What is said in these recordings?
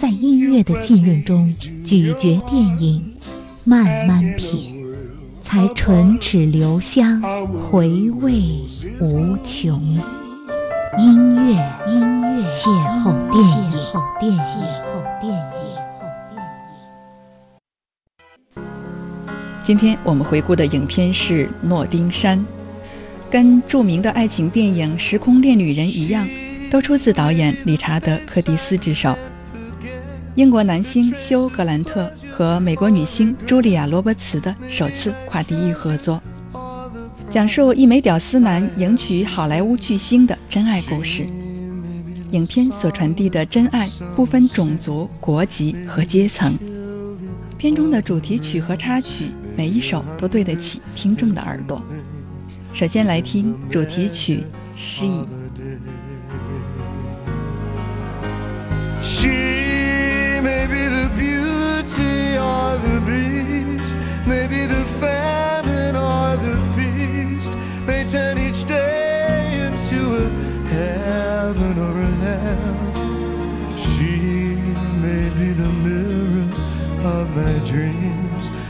在音乐的浸润中咀嚼电影，慢慢品，才唇齿留香，回味无穷。音乐，音乐，邂逅电影，邂逅电影，邂逅电影。今天我们回顾的影片是《诺丁山》，跟著名的爱情电影《时空恋旅人》一样，都出自导演理查德·柯蒂斯之手。英国男星休·格兰特和美国女星茱莉亚·罗伯茨的首次跨地域合作，讲述一枚屌丝男迎娶好莱坞巨星的真爱故事。影片所传递的真爱不分种族、国籍和阶层。片中的主题曲和插曲，每一首都对得起听众的耳朵。首先来听主题曲《She》。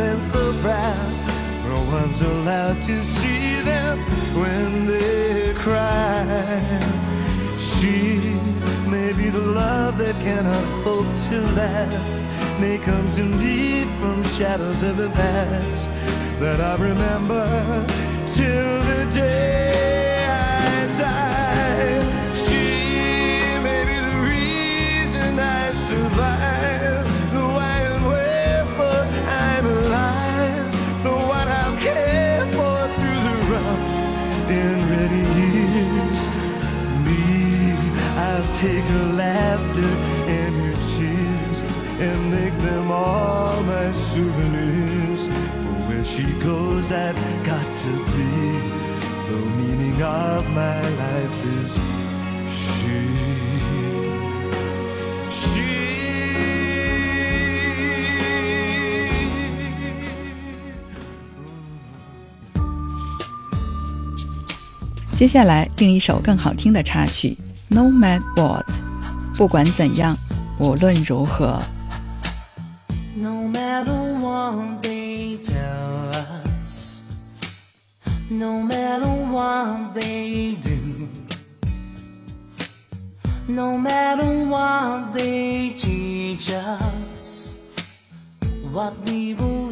And so proud. No one's allowed to see them when they cry. She may be the love that cannot hope to last, may comes indeed from shadows of the past that I remember till the day 接下来，另一首更好听的插曲。No Matter What》，不管怎样，无论如何。 No matter what they tell us, no matter what they do, no matter what they teach us, what we believe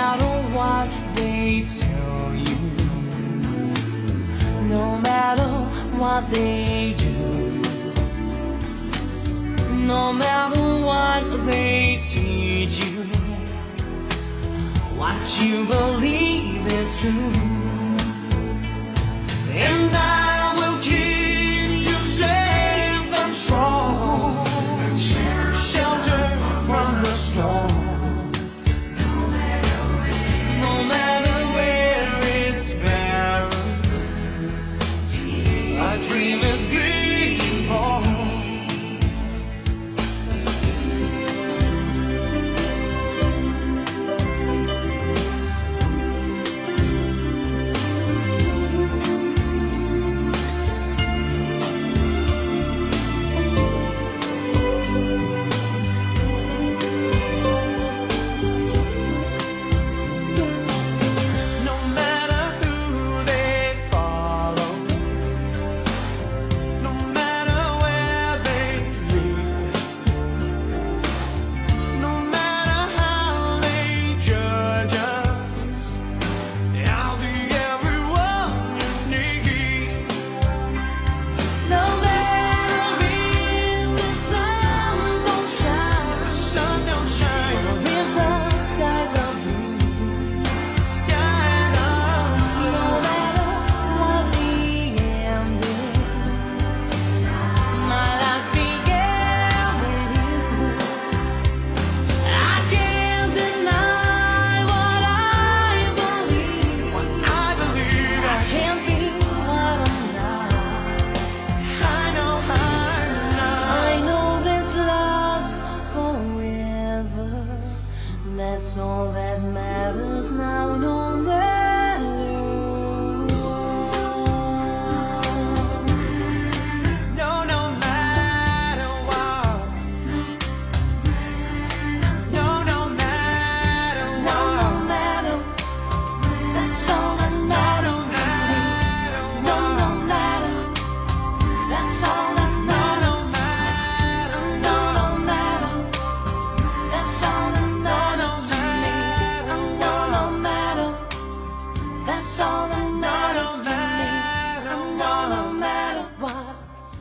out on what they tell you. No matter what they do. No matter what they teach you. What you believe is true.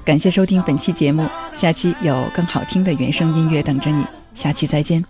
感谢收听本期节目下期有更好听的原声音乐等着你下期再见。